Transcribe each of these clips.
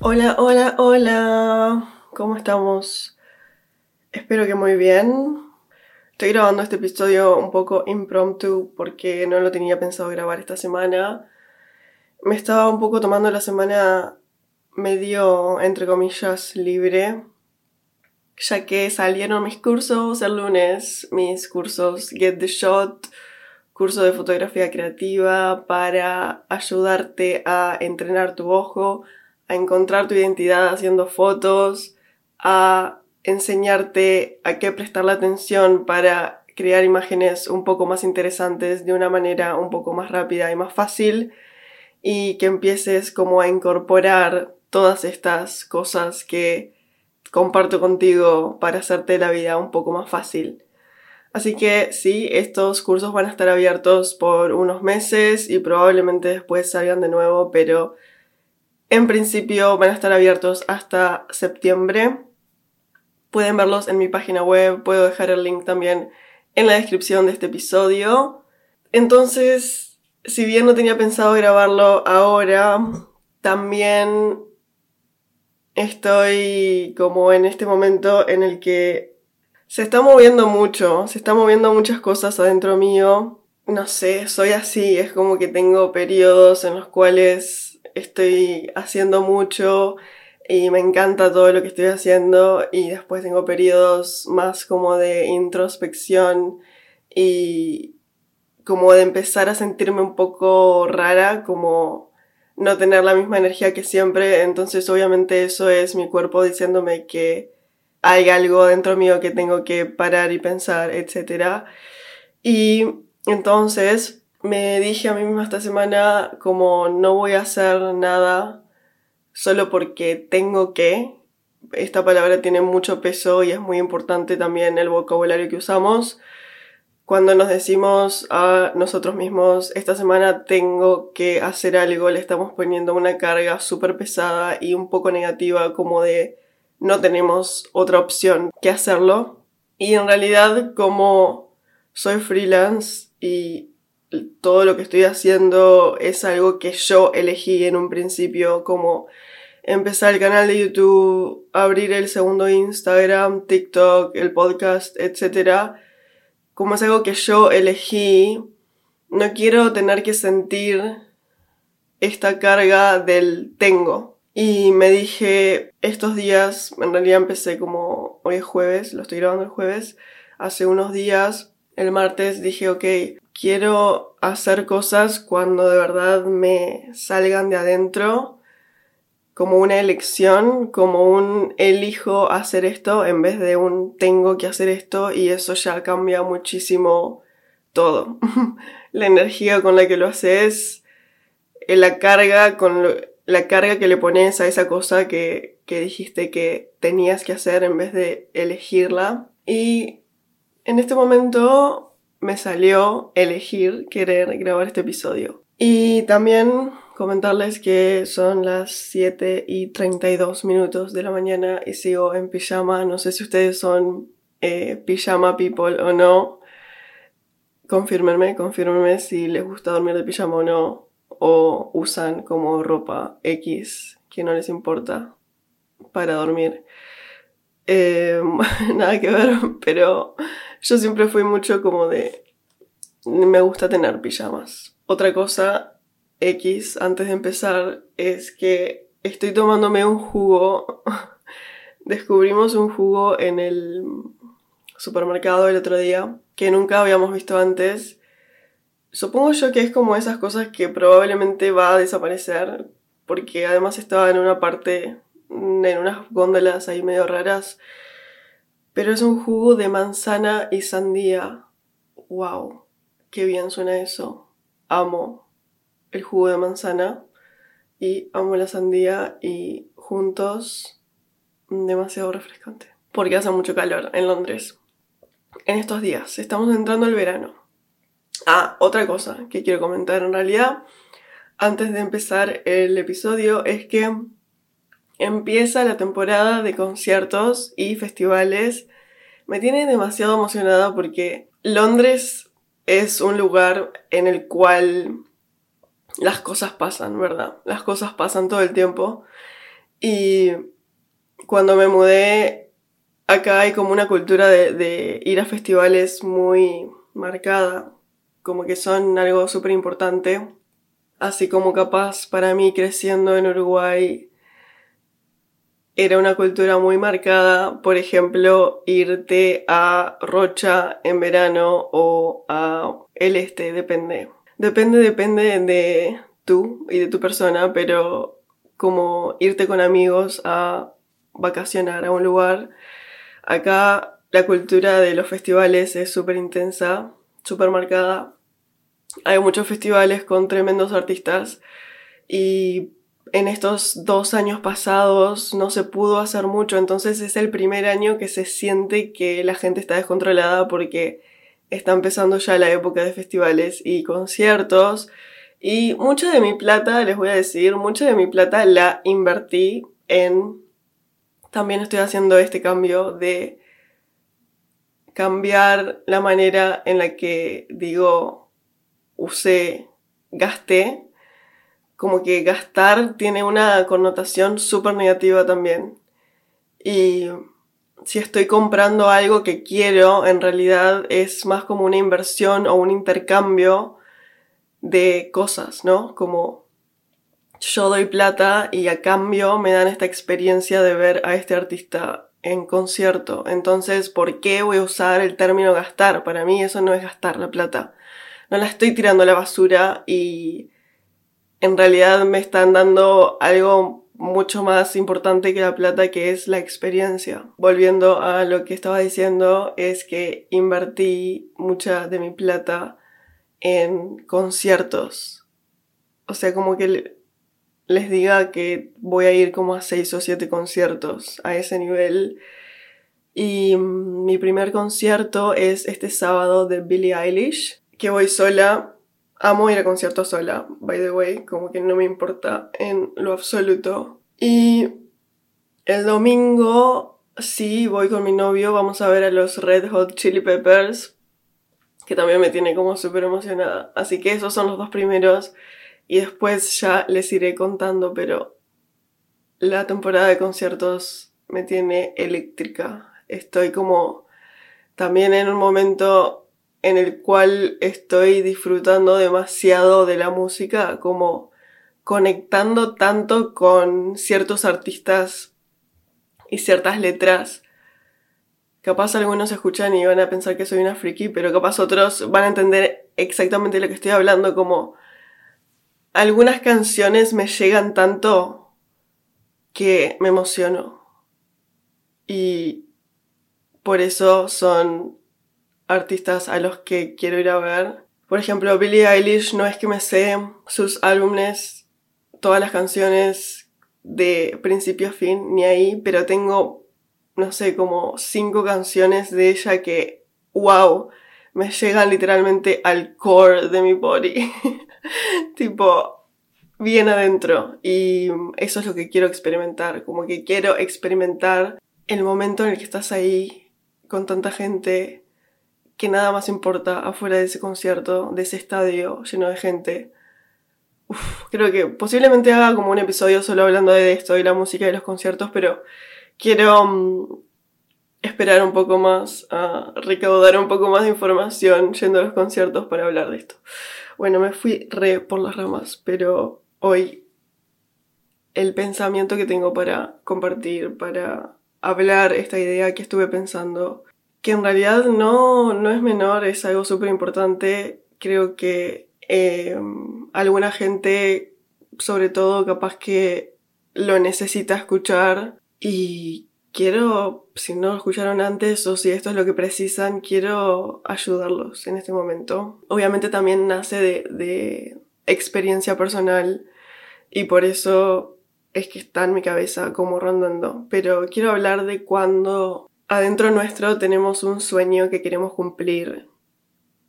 Hola, hola, hola. ¿Cómo estamos? Espero que muy bien. Estoy grabando este episodio un poco impromptu porque no lo tenía pensado grabar esta semana. Me estaba un poco tomando la semana medio, entre comillas, libre, ya que salieron mis cursos el lunes, mis cursos Get the Shot, curso de fotografía creativa para ayudarte a entrenar tu ojo, a encontrar tu identidad haciendo fotos, a enseñarte a qué prestarle atención para crear imágenes un poco más interesantes de una manera un poco más rápida y más fácil y que empieces como a incorporar todas estas cosas que comparto contigo para hacerte la vida un poco más fácil. Así que sí, estos cursos van a estar abiertos por unos meses y probablemente después salgan de nuevo, pero en principio van a estar abiertos hasta septiembre. Pueden verlos en mi página web, puedo dejar el link también en la descripción de este episodio. Entonces, si bien no tenía pensado grabarlo ahora, también estoy como en este momento en el que se está moviendo mucho, se está moviendo muchas cosas adentro mío. No sé, soy así, es como que tengo periodos en los cuales estoy haciendo mucho y me encanta todo lo que estoy haciendo y después tengo periodos más como de introspección y como de empezar a sentirme un poco rara, como no tener la misma energía que siempre, entonces obviamente eso es mi cuerpo diciéndome que hay algo dentro mío que tengo que parar y pensar, etc. Y entonces me dije a mí misma esta semana como no voy a hacer nada solo porque tengo que. Esta palabra tiene mucho peso y es muy importante también el vocabulario que usamos. Cuando nos decimos a nosotros mismos, esta semana tengo que hacer algo, le estamos poniendo una carga súper pesada y un poco negativa como de no tenemos otra opción que hacerlo. Y en realidad como soy freelance y todo lo que estoy haciendo es algo que yo elegí en un principio, como empezar el canal de YouTube, abrir el segundo Instagram, TikTok, el podcast, etc. Como es algo que yo elegí, no quiero tener que sentir esta carga del tengo. Y me dije, estos días, en realidad empecé como hoy es jueves, lo estoy grabando el jueves, hace unos días, el martes dije, ok, quiero hacer cosas cuando de verdad me salgan de adentro, como una elección, como un elijo hacer esto en vez de un tengo que hacer esto y eso ya cambia muchísimo todo. la energía con la que lo haces, la carga con lo, la carga que le pones a esa cosa que, que dijiste que tenías que hacer en vez de elegirla. Y en este momento me salió elegir querer grabar este episodio. Y también comentarles que son las 7 y 32 minutos de la mañana y sigo en pijama. No sé si ustedes son eh, pijama people o no. Confírmenme, confírmenme si les gusta dormir de pijama o no o usan como ropa X que no les importa para dormir. Eh, nada que ver, pero yo siempre fui mucho como de... Me gusta tener pijamas. Otra cosa X antes de empezar es que estoy tomándome un jugo. Descubrimos un jugo en el supermercado el otro día que nunca habíamos visto antes Supongo yo que es como esas cosas que probablemente va a desaparecer, porque además estaba en una parte, en unas góndolas ahí medio raras, pero es un jugo de manzana y sandía. ¡Wow! ¡Qué bien suena eso! Amo el jugo de manzana y amo la sandía y juntos demasiado refrescante. Porque hace mucho calor en Londres. En estos días, estamos entrando al verano. Ah, otra cosa que quiero comentar en realidad antes de empezar el episodio es que empieza la temporada de conciertos y festivales. Me tiene demasiado emocionada porque Londres es un lugar en el cual las cosas pasan, ¿verdad? Las cosas pasan todo el tiempo. Y cuando me mudé, acá hay como una cultura de, ir a festivales muy marcada, como que son algo súper importante. Así como capaz para mí creciendo en Uruguay era una cultura muy marcada, por ejemplo, irte a Rocha en verano o a el este, depende. Depende, depende de tú y de tu persona, pero como irte con amigos a vacacionar a un lugar. Acá la cultura de los festivales es súper intensa, súper marcada. Hay muchos festivales con tremendos artistas y en estos dos años pasados no se pudo hacer mucho, entonces es el primer año que se siente que la gente está descontrolada porque está empezando ya la época de festivales y conciertos. Y mucha de mi plata, les voy a decir, mucha de mi plata la invertí en... También estoy haciendo este cambio de cambiar la manera en la que digo, usé, gasté como que gastar tiene una connotación súper negativa también. Y si estoy comprando algo que quiero, en realidad es más como una inversión o un intercambio de cosas, ¿no? Como yo doy plata y a cambio me dan esta experiencia de ver a este artista en concierto. Entonces, ¿por qué voy a usar el término gastar? Para mí eso no es gastar la plata. No la estoy tirando a la basura y en realidad me están dando algo mucho más importante que la plata, que es la experiencia. Volviendo a lo que estaba diciendo, es que invertí mucha de mi plata en conciertos. O sea, como que les diga que voy a ir como a seis o siete conciertos a ese nivel. Y mi primer concierto es este sábado de Billie Eilish, que voy sola Amo ir a conciertos sola, by the way, como que no me importa en lo absoluto. Y el domingo, sí, voy con mi novio, vamos a ver a los Red Hot Chili Peppers, que también me tiene como súper emocionada. Así que esos son los dos primeros y después ya les iré contando, pero la temporada de conciertos me tiene eléctrica. Estoy como también en un momento en el cual estoy disfrutando demasiado de la música, como conectando tanto con ciertos artistas y ciertas letras. Capaz algunos escuchan y van a pensar que soy una friki, pero capaz otros van a entender exactamente lo que estoy hablando, como algunas canciones me llegan tanto que me emociono. Y por eso son artistas a los que quiero ir a ver. Por ejemplo, Billie Eilish no es que me sé sus álbumes, todas las canciones de principio a fin, ni ahí, pero tengo, no sé, como cinco canciones de ella que, wow, me llegan literalmente al core de mi body. tipo, bien adentro. Y eso es lo que quiero experimentar, como que quiero experimentar el momento en el que estás ahí con tanta gente que nada más importa afuera de ese concierto, de ese estadio lleno de gente. creo que posiblemente haga como un episodio solo hablando de esto y la música y los conciertos, pero quiero mm, esperar un poco más, recaudar un poco más de información yendo a los conciertos para hablar de esto. Bueno, me fui re por las ramas, pero hoy el pensamiento que tengo para compartir, para hablar esta idea que estuve pensando que en realidad no, no es menor, es algo súper importante. Creo que eh, alguna gente, sobre todo capaz que lo necesita escuchar y quiero, si no lo escucharon antes o si esto es lo que precisan, quiero ayudarlos en este momento. Obviamente también nace de, de experiencia personal y por eso es que está en mi cabeza como rondando. Pero quiero hablar de cuando adentro nuestro tenemos un sueño que queremos cumplir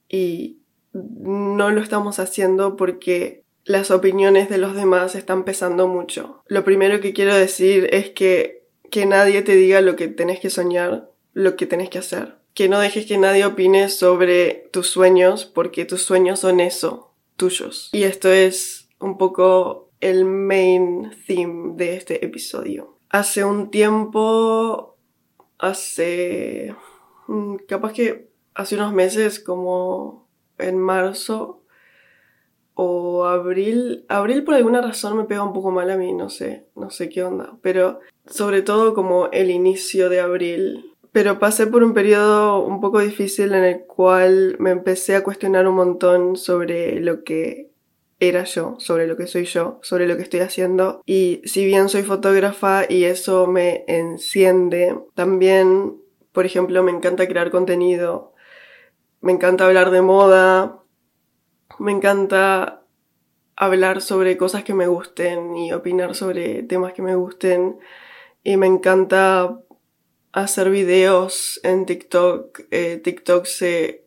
y no lo estamos haciendo porque las opiniones de los demás están pesando mucho. Lo primero que quiero decir es que que nadie te diga lo que tenés que soñar, lo que tenés que hacer. que no dejes que nadie opine sobre tus sueños, porque tus sueños son eso, tuyos. Y esto es un poco el main theme de este episodio. Hace un tiempo, hace... Mm, capaz que hace unos meses, como en marzo o abril. Abril por alguna razón me pega un poco mal a mí, no sé, no sé qué onda. Pero sobre todo como el inicio de abril. Pero pasé por un periodo un poco difícil en el cual me empecé a cuestionar un montón sobre lo que era yo, sobre lo que soy yo, sobre lo que estoy haciendo. Y si bien soy fotógrafa y eso me enciende, también, por ejemplo, me encanta crear contenido, me encanta hablar de moda, me encanta hablar sobre cosas que me gusten y opinar sobre temas que me gusten. Y me encanta hacer videos en TikTok. Eh, TikTok se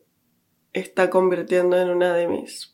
está convirtiendo en una de mis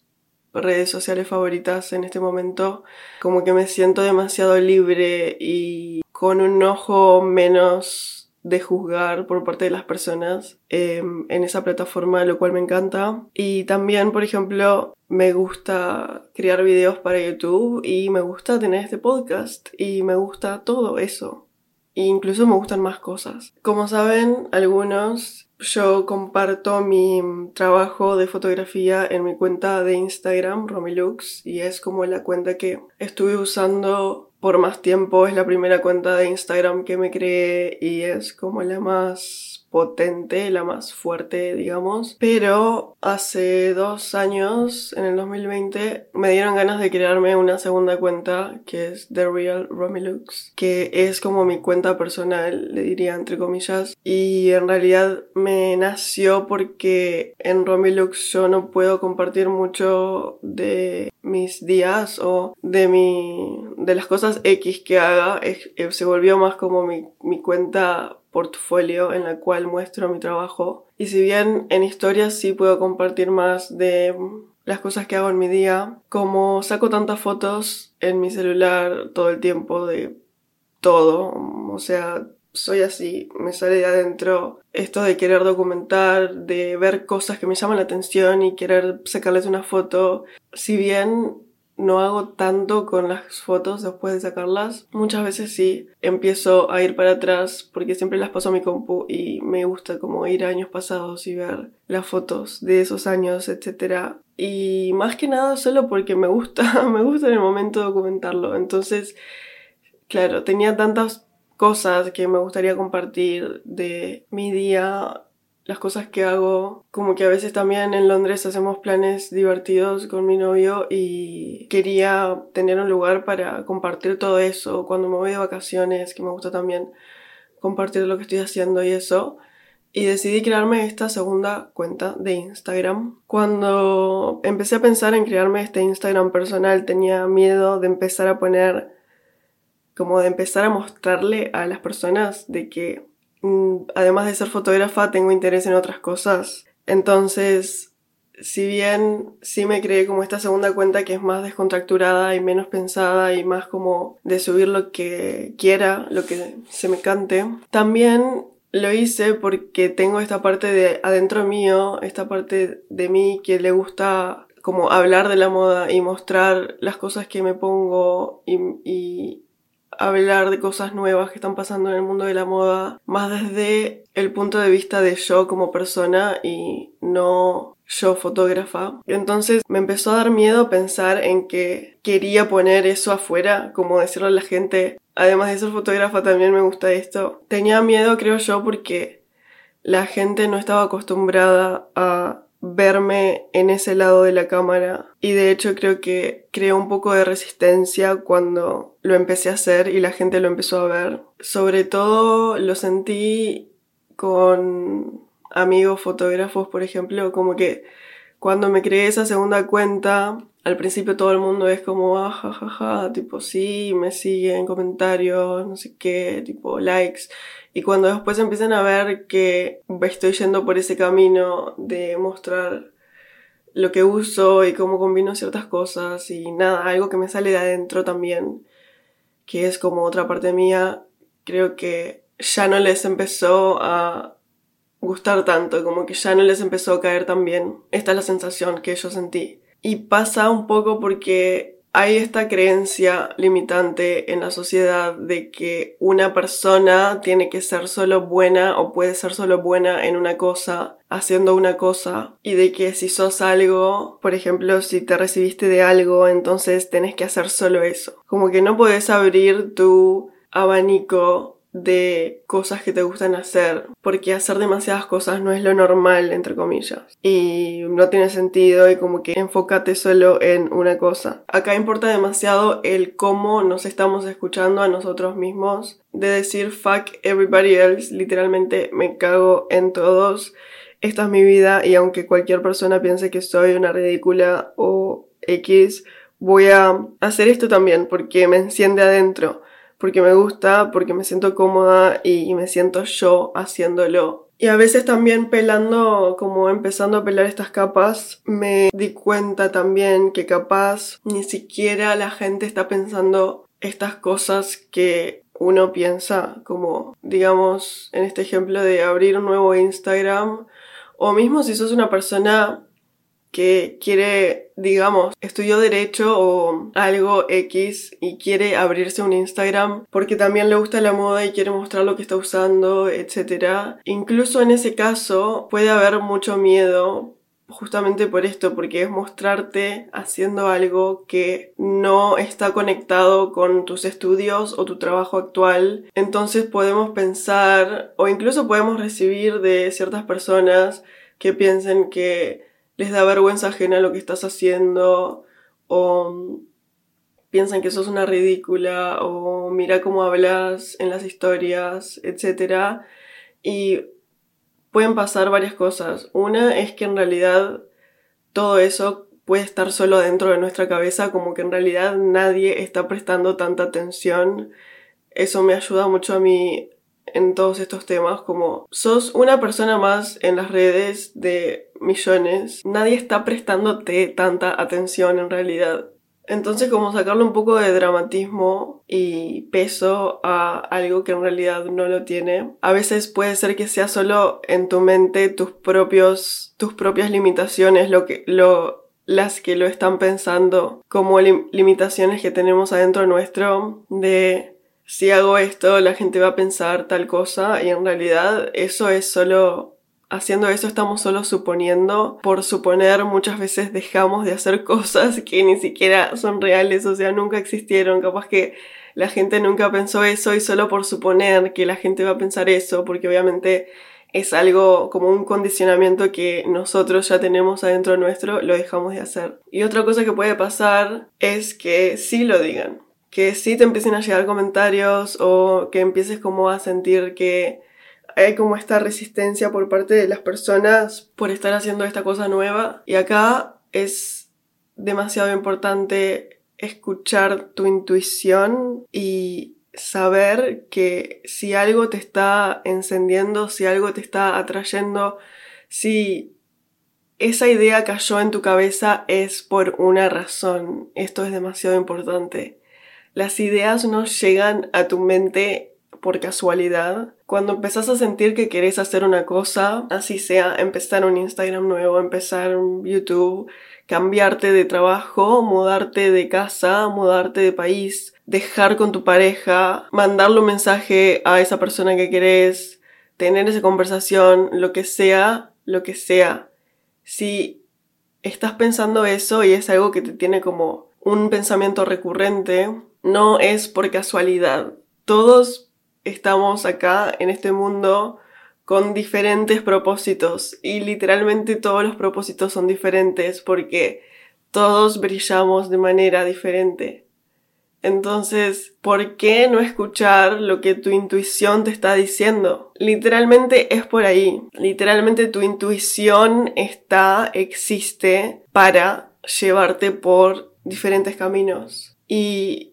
redes sociales favoritas en este momento. Como que me siento demasiado libre y con un ojo menos de juzgar por parte de las personas em, en esa plataforma, lo cual me encanta. Y también, por ejemplo, me gusta crear videos para YouTube y me gusta tener este podcast y me gusta todo eso. E incluso me gustan más cosas. Como saben algunos, yo comparto mi trabajo de fotografía en mi cuenta de Instagram, Romilux, y es como la cuenta que estuve usando por más tiempo. Es la primera cuenta de Instagram que me creé y es como la más potente, la más fuerte, digamos. Pero hace dos años, en el 2020, me dieron ganas de crearme una segunda cuenta que es The Real Romilux, que es como mi cuenta personal, le diría entre comillas. Y en realidad me nació porque en Romilux yo no puedo compartir mucho de mis días o de mi de las cosas X que haga se volvió más como mi, mi cuenta portfolio en la cual muestro mi trabajo. Y si bien en historias sí puedo compartir más de las cosas que hago en mi día, como saco tantas fotos en mi celular todo el tiempo de todo, o sea, soy así, me sale de adentro esto de querer documentar, de ver cosas que me llaman la atención y querer sacarles una foto. Si bien no hago tanto con las fotos después de sacarlas. Muchas veces sí empiezo a ir para atrás porque siempre las paso a mi compu y me gusta como ir a años pasados y ver las fotos de esos años, etc. Y más que nada solo porque me gusta, me gusta en el momento documentarlo. Entonces, claro, tenía tantas cosas que me gustaría compartir de mi día las cosas que hago, como que a veces también en Londres hacemos planes divertidos con mi novio y quería tener un lugar para compartir todo eso cuando me voy de vacaciones, que me gusta también compartir lo que estoy haciendo y eso. Y decidí crearme esta segunda cuenta de Instagram. Cuando empecé a pensar en crearme este Instagram personal tenía miedo de empezar a poner, como de empezar a mostrarle a las personas de que además de ser fotógrafa, tengo interés en otras cosas. Entonces, si bien sí me creé como esta segunda cuenta que es más descontracturada y menos pensada y más como de subir lo que quiera, lo que se me cante, también lo hice porque tengo esta parte de adentro mío, esta parte de mí que le gusta como hablar de la moda y mostrar las cosas que me pongo y, y hablar de cosas nuevas que están pasando en el mundo de la moda, más desde el punto de vista de yo como persona y no yo fotógrafa. Entonces me empezó a dar miedo pensar en que quería poner eso afuera, como decirle a la gente, además de ser fotógrafa también me gusta esto. Tenía miedo, creo yo, porque la gente no estaba acostumbrada a verme en ese lado de la cámara y de hecho creo que creó un poco de resistencia cuando lo empecé a hacer y la gente lo empezó a ver. Sobre todo lo sentí con amigos fotógrafos, por ejemplo, como que cuando me creé esa segunda cuenta, al principio todo el mundo es como, ah, ja, tipo, sí, me siguen comentarios, no sé qué, tipo, likes. Y cuando después empiezan a ver que estoy yendo por ese camino de mostrar lo que uso y cómo combino ciertas cosas y nada, algo que me sale de adentro también, que es como otra parte mía, creo que ya no les empezó a gustar tanto, como que ya no les empezó a caer tan bien. Esta es la sensación que yo sentí. Y pasa un poco porque hay esta creencia limitante en la sociedad de que una persona tiene que ser solo buena o puede ser solo buena en una cosa, haciendo una cosa, y de que si sos algo, por ejemplo, si te recibiste de algo, entonces tenés que hacer solo eso. Como que no puedes abrir tu abanico de cosas que te gustan hacer, porque hacer demasiadas cosas no es lo normal, entre comillas, y no tiene sentido y como que enfócate solo en una cosa. Acá importa demasiado el cómo nos estamos escuchando a nosotros mismos, de decir fuck everybody else, literalmente me cago en todos, esta es mi vida y aunque cualquier persona piense que soy una ridícula o X, voy a hacer esto también porque me enciende adentro porque me gusta, porque me siento cómoda y, me siento yo haciéndolo. Y a veces también pelando, como empezando a pelar estas capas, me di cuenta también que capaz ni siquiera la gente está pensando estas cosas que uno piensa, como digamos en este ejemplo de abrir un nuevo Instagram, o mismo si sos una persona que quiere, digamos, estudió derecho o algo X y quiere abrirse un Instagram porque también le gusta la moda y quiere mostrar lo que está usando, etc. Incluso en ese caso puede haber mucho miedo justamente por esto, porque es mostrarte haciendo algo que no está conectado con tus estudios o tu trabajo actual. Entonces podemos pensar o incluso podemos recibir de ciertas personas que piensen que les da vergüenza ajena lo que estás haciendo o piensan que sos una ridícula o mira cómo hablas en las historias, etc. Y pueden pasar varias cosas. Una es que en realidad todo eso puede estar solo dentro de nuestra cabeza, como que en realidad nadie está prestando tanta atención. Eso me ayuda mucho a mí en todos estos temas, como sos una persona más en las redes de millones, nadie está prestándote tanta atención en realidad. Entonces como sacarle un poco de dramatismo y peso a algo que en realidad no lo tiene. A veces puede ser que sea solo en tu mente tus propios tus propias limitaciones lo que lo las que lo están pensando como limitaciones que tenemos adentro nuestro de si hago esto, la gente va a pensar tal cosa y en realidad eso es solo, haciendo eso estamos solo suponiendo, por suponer muchas veces dejamos de hacer cosas que ni siquiera son reales, o sea, nunca existieron, capaz que la gente nunca pensó eso y solo por suponer que la gente va a pensar eso, porque obviamente es algo como un condicionamiento que nosotros ya tenemos adentro nuestro, lo dejamos de hacer. Y otra cosa que puede pasar es que sí lo digan que sí te empiecen a llegar comentarios o que empieces como a sentir que hay como esta resistencia por parte de las personas por estar haciendo esta cosa nueva. Y acá es demasiado importante escuchar tu intuición y saber que si algo te está encendiendo, si algo te está atrayendo, si esa idea cayó en tu cabeza es por una razón. Esto es demasiado importante. Las ideas no llegan a tu mente por casualidad. Cuando empezás a sentir que querés hacer una cosa, así sea empezar un Instagram nuevo, empezar un YouTube, cambiarte de trabajo, mudarte de casa, mudarte de país, dejar con tu pareja, mandarle un mensaje a esa persona que querés, tener esa conversación, lo que sea, lo que sea. Si estás pensando eso y es algo que te tiene como un pensamiento recurrente, no es por casualidad. Todos estamos acá en este mundo con diferentes propósitos y literalmente todos los propósitos son diferentes porque todos brillamos de manera diferente. Entonces, ¿por qué no escuchar lo que tu intuición te está diciendo? Literalmente es por ahí. Literalmente tu intuición está, existe para llevarte por diferentes caminos. Y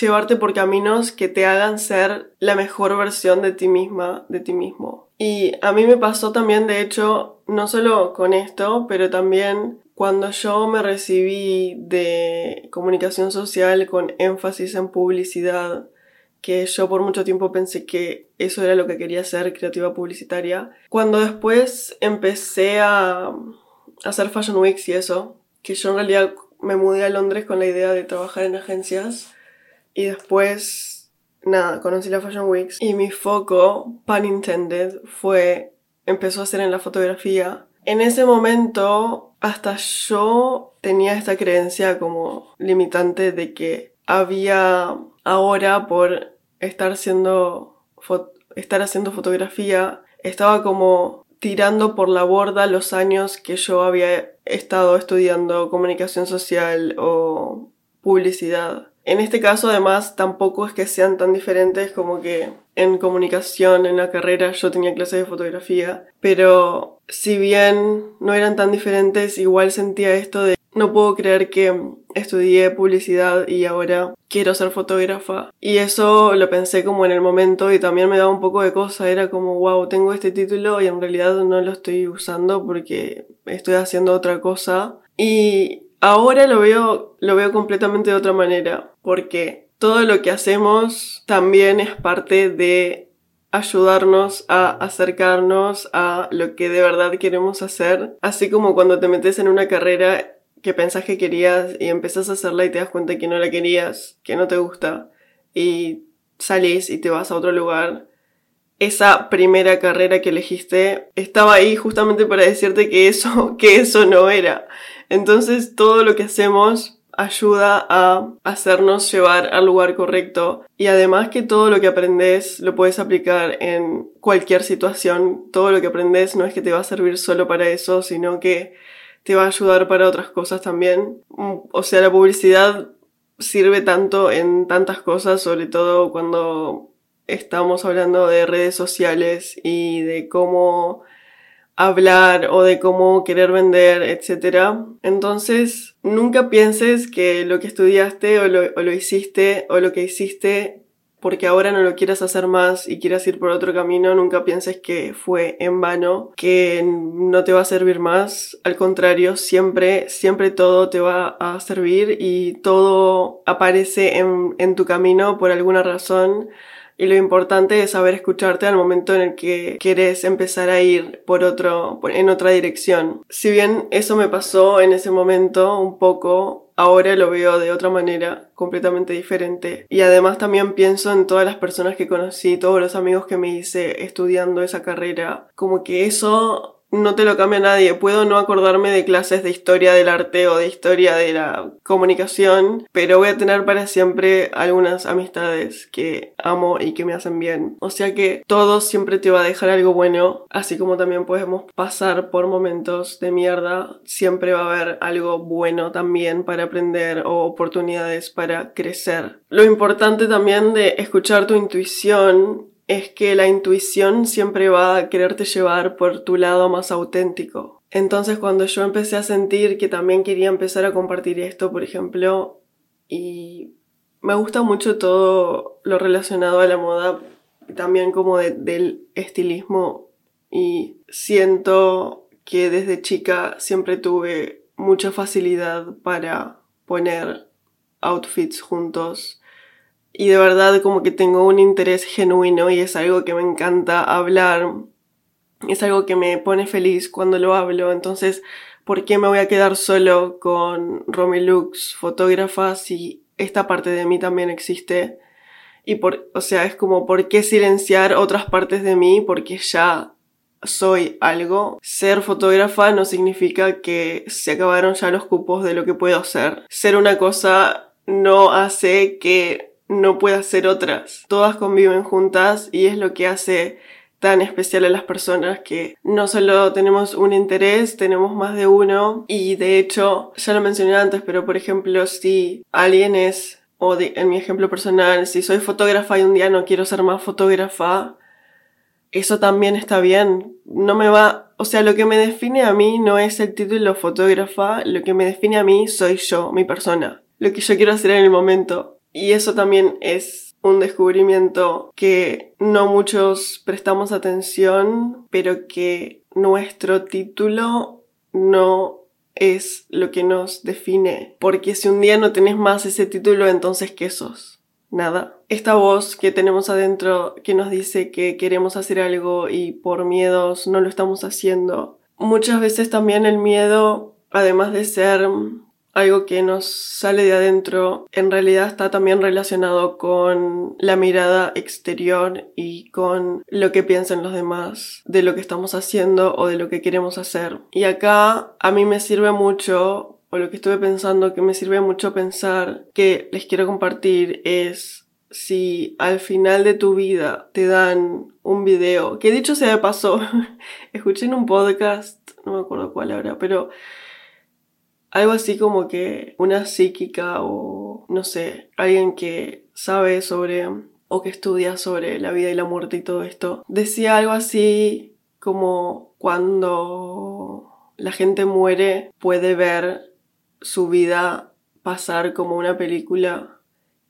llevarte por caminos que te hagan ser la mejor versión de ti misma, de ti mismo. Y a mí me pasó también, de hecho, no solo con esto, pero también cuando yo me recibí de comunicación social con énfasis en publicidad, que yo por mucho tiempo pensé que eso era lo que quería hacer, creativa publicitaria. Cuando después empecé a hacer Fashion Weeks y eso, que yo en realidad me mudé a Londres con la idea de trabajar en agencias y después, nada, conocí la Fashion Weeks y mi foco, pun intended, fue, empezó a ser en la fotografía. En ese momento, hasta yo tenía esta creencia como limitante de que había ahora por estar haciendo, estar haciendo fotografía, estaba como tirando por la borda los años que yo había estado estudiando comunicación social o publicidad. En este caso, además, tampoco es que sean tan diferentes como que en comunicación, en la carrera, yo tenía clases de fotografía, pero si bien no eran tan diferentes, igual sentía esto de no puedo creer que estudié publicidad y ahora quiero ser fotógrafa. Y eso lo pensé como en el momento y también me daba un poco de cosa. Era como, wow, tengo este título y en realidad no lo estoy usando porque estoy haciendo otra cosa. Y ahora lo veo, lo veo completamente de otra manera. Porque todo lo que hacemos también es parte de ayudarnos a acercarnos a lo que de verdad queremos hacer. Así como cuando te metes en una carrera que pensás que querías y empezás a hacerla y te das cuenta que no la querías, que no te gusta y salís y te vas a otro lugar. Esa primera carrera que elegiste estaba ahí justamente para decirte que eso, que eso no era. Entonces todo lo que hacemos ayuda a hacernos llevar al lugar correcto y además que todo lo que aprendes lo puedes aplicar en cualquier situación. Todo lo que aprendes no es que te va a servir solo para eso, sino que te va a ayudar para otras cosas también. O sea, la publicidad sirve tanto en tantas cosas, sobre todo cuando estamos hablando de redes sociales y de cómo hablar o de cómo querer vender, etc. Entonces, nunca pienses que lo que estudiaste o lo, hiciste o lo que hiciste porque ahora no lo quieras hacer más y quieras ir por otro camino, nunca pienses que fue en vano, que no te va a servir más. Al contrario, siempre, siempre todo te va a servir y todo aparece en tu camino por alguna razón. Y lo importante es saber escucharte al momento en el que quieres empezar a ir por otro, en otra dirección. Si bien eso me pasó en ese momento un poco, ahora lo veo de otra manera, completamente diferente. Y además también pienso en todas las personas que conocí, todos los amigos que me hice estudiando esa carrera. Como que eso no te lo cambia nadie. Puedo no acordarme de clases de historia del arte o de historia de la comunicación, pero voy a tener para siempre algunas amistades que amo y que me hacen bien. O sea que todo siempre te va a dejar algo bueno, así como también podemos pasar por momentos de mierda, siempre va a haber algo bueno también para aprender o oportunidades para crecer. Lo importante también de escuchar tu intuición es que la intuición siempre va a quererte llevar por tu lado más auténtico. Entonces cuando yo empecé a sentir que también quería empezar a compartir esto, por ejemplo, y me gusta mucho todo lo relacionado a la moda, también como del estilismo, y siento que desde chica siempre tuve mucha facilidad para poner outfits juntos y de verdad como que tengo un interés genuino y es algo que me encanta hablar, es algo que me pone feliz cuando lo hablo, entonces, ¿por qué me voy a quedar solo con Romilux, fotógrafa, si esta parte de mí también existe? Y por, o sea, es como, ¿por qué silenciar otras partes de mí? Porque ya soy algo. Ser fotógrafa no significa que se acabaron ya los cupos de lo que puedo hacer. Ser una cosa no hace que no puede hacer otras. Todas conviven juntas y es lo que hace tan especial a las personas que no solo tenemos un interés, tenemos más de uno y de hecho, ya lo mencioné antes, pero por ejemplo, si alguien es, o en mi ejemplo personal, si soy fotógrafa y un día no quiero ser más fotógrafa, eso también está bien. No me va, o sea, lo que me define a mí no es el título fotógrafa, lo que me define a mí soy yo, mi persona, lo que yo quiero hacer en el momento. Y eso también es un descubrimiento que no muchos prestamos atención, pero que nuestro título no es lo que nos define. Porque si un día no tenés más ese título, entonces ¿qué sos? Nada. esta voz que tenemos adentro que nos dice que queremos hacer algo y por miedos no lo estamos haciendo. Muchas veces también el miedo, además de ser algo que nos sale de adentro, en realidad está también relacionado con la mirada exterior y con lo que piensan los demás de lo que estamos haciendo o de lo que queremos hacer. Y acá a mí me sirve mucho, o lo que estuve pensando que me sirve mucho pensar que les quiero compartir es si al final de tu vida te dan un video, que dicho sea de paso, escuché en un podcast, no me acuerdo cuál ahora, pero algo así como que una psíquica o no sé, alguien que sabe sobre o que estudia sobre la vida y la muerte y todo esto, decía algo así como cuando la gente muere puede ver su vida pasar como una película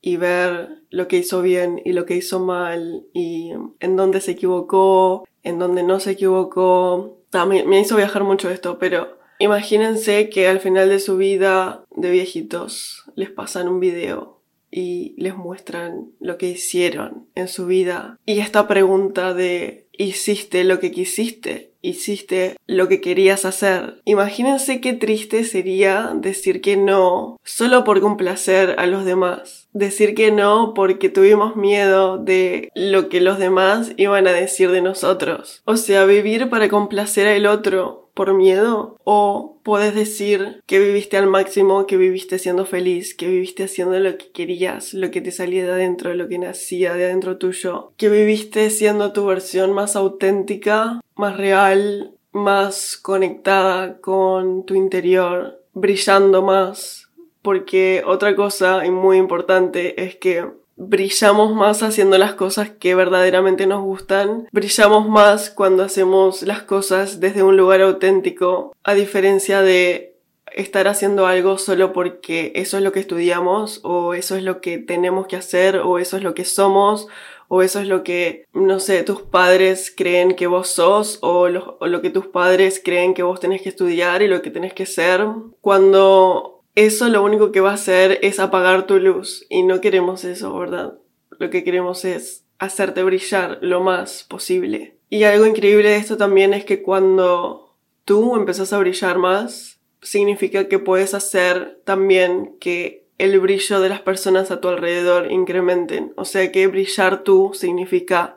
y ver lo que hizo bien y lo que hizo mal y en dónde se equivocó, en dónde no se equivocó. También me hizo viajar mucho esto, pero Imagínense que al final de su vida de viejitos les pasan un video y les muestran lo que hicieron en su vida. Y esta pregunta de ¿hiciste lo que quisiste? hiciste lo que querías hacer. Imagínense qué triste sería decir que no solo por complacer a los demás. Decir que no porque tuvimos miedo de lo que los demás iban a decir de nosotros. O sea, vivir para complacer al otro por miedo o puedes decir que viviste al máximo, que viviste siendo feliz, que viviste haciendo lo que querías, lo que te salía de adentro, lo que nacía de adentro tuyo, que viviste siendo tu versión más auténtica, más real, más conectada con tu interior, brillando más. Porque otra cosa y muy importante es que brillamos más haciendo las cosas que verdaderamente nos gustan, brillamos más cuando hacemos las cosas desde un lugar auténtico, a diferencia de estar haciendo algo solo porque eso es lo que estudiamos o eso es lo que tenemos que hacer o eso es lo que somos o eso es lo que, no sé, tus padres creen que vos sos o lo, lo que tus padres creen que vos tenés que estudiar y lo que tenés que ser. Cuando eso lo único que va a hacer es apagar tu luz y no queremos eso, ¿verdad? Lo que queremos es hacerte brillar lo más posible. Y algo increíble de esto también es que cuando tú empezás a brillar más, significa que puedes hacer también que el brillo de las personas a tu alrededor incrementen. O sea que brillar tú significa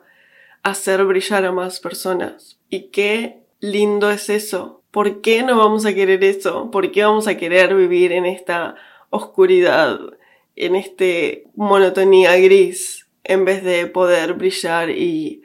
hacer brillar a más personas. Y qué lindo es eso, ¿Por qué no vamos a querer eso? ¿Por qué vamos a querer vivir en esta oscuridad, en este monotonía gris, en vez de poder brillar y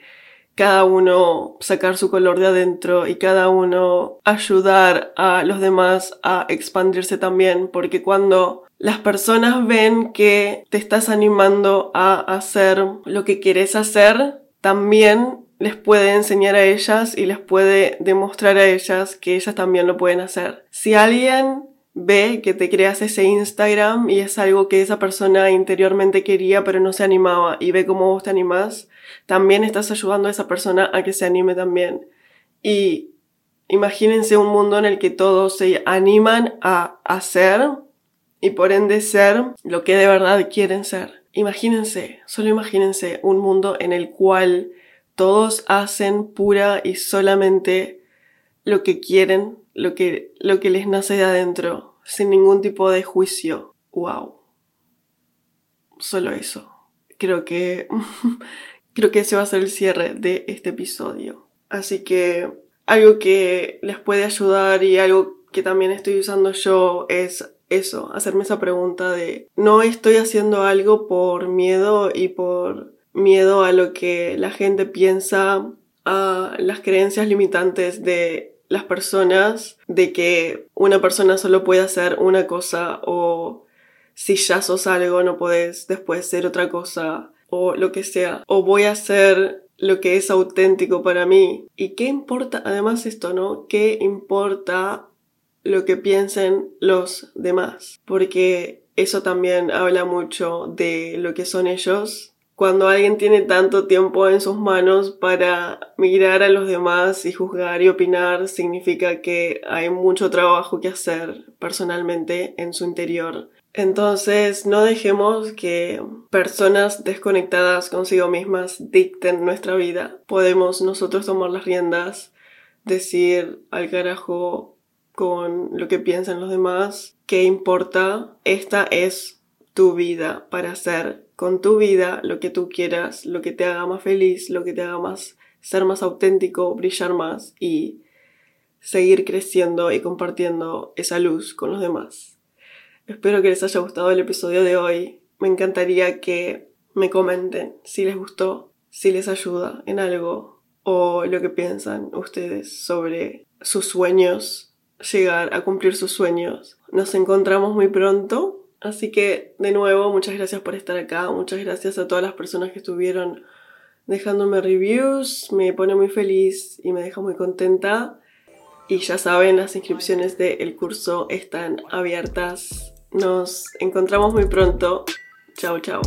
cada uno sacar su color de adentro y cada uno ayudar a los demás a expandirse también? Porque cuando las personas ven que te estás animando a hacer lo que quieres hacer, también les puede enseñar a ellas y les puede demostrar a ellas que ellas también lo pueden hacer. Si alguien ve que te creas ese Instagram y es algo que esa persona interiormente quería pero no se animaba y ve cómo vos te animás, también estás ayudando a esa persona a que se anime también. Y imagínense un mundo en el que todos se animan a hacer y por ende ser lo que de verdad quieren ser. Imagínense, solo imagínense un mundo en el cual todos hacen pura y solamente lo que quieren, lo que, lo que les nace de adentro, sin ningún tipo de juicio. ¡Wow! Solo eso. Creo que, creo que ese va a ser el cierre de este episodio. Así que algo que les puede ayudar y algo que también estoy usando yo es eso, hacerme esa pregunta de no estoy haciendo algo por miedo y por miedo a lo que la gente piensa, a las creencias limitantes de las personas, de que una persona solo puede hacer una cosa o si ya sos algo no puedes después ser otra cosa o lo que sea. O voy a hacer lo que es auténtico para mí. ¿Y qué importa? Además esto, ¿no? ¿Qué importa lo que piensen los demás? Porque eso también habla mucho de lo que son ellos cuando alguien tiene tanto tiempo en sus manos para mirar a los demás y juzgar y opinar, significa que hay mucho trabajo que hacer personalmente en su interior. Entonces, no dejemos que personas desconectadas consigo mismas dicten nuestra vida. Podemos nosotros tomar las riendas, decir al carajo con lo que piensan los demás, qué importa, esta es tu vida para hacer con tu vida lo que tú quieras, lo que te haga más feliz, lo que te haga más ser más auténtico, brillar más y seguir creciendo y compartiendo esa luz con los demás. Espero que les haya gustado el episodio de hoy. Me encantaría que me comenten si les gustó, si les ayuda en algo o lo que piensan ustedes sobre sus sueños, llegar a cumplir sus sueños. Nos encontramos muy pronto, así que de nuevo muchas gracias por estar acá, muchas gracias a todas las personas que estuvieron dejándome reviews, me pone muy feliz y me deja muy contenta. Y ya saben, las inscripciones del curso están abiertas nos encontramos muy pronto. Chao, chao.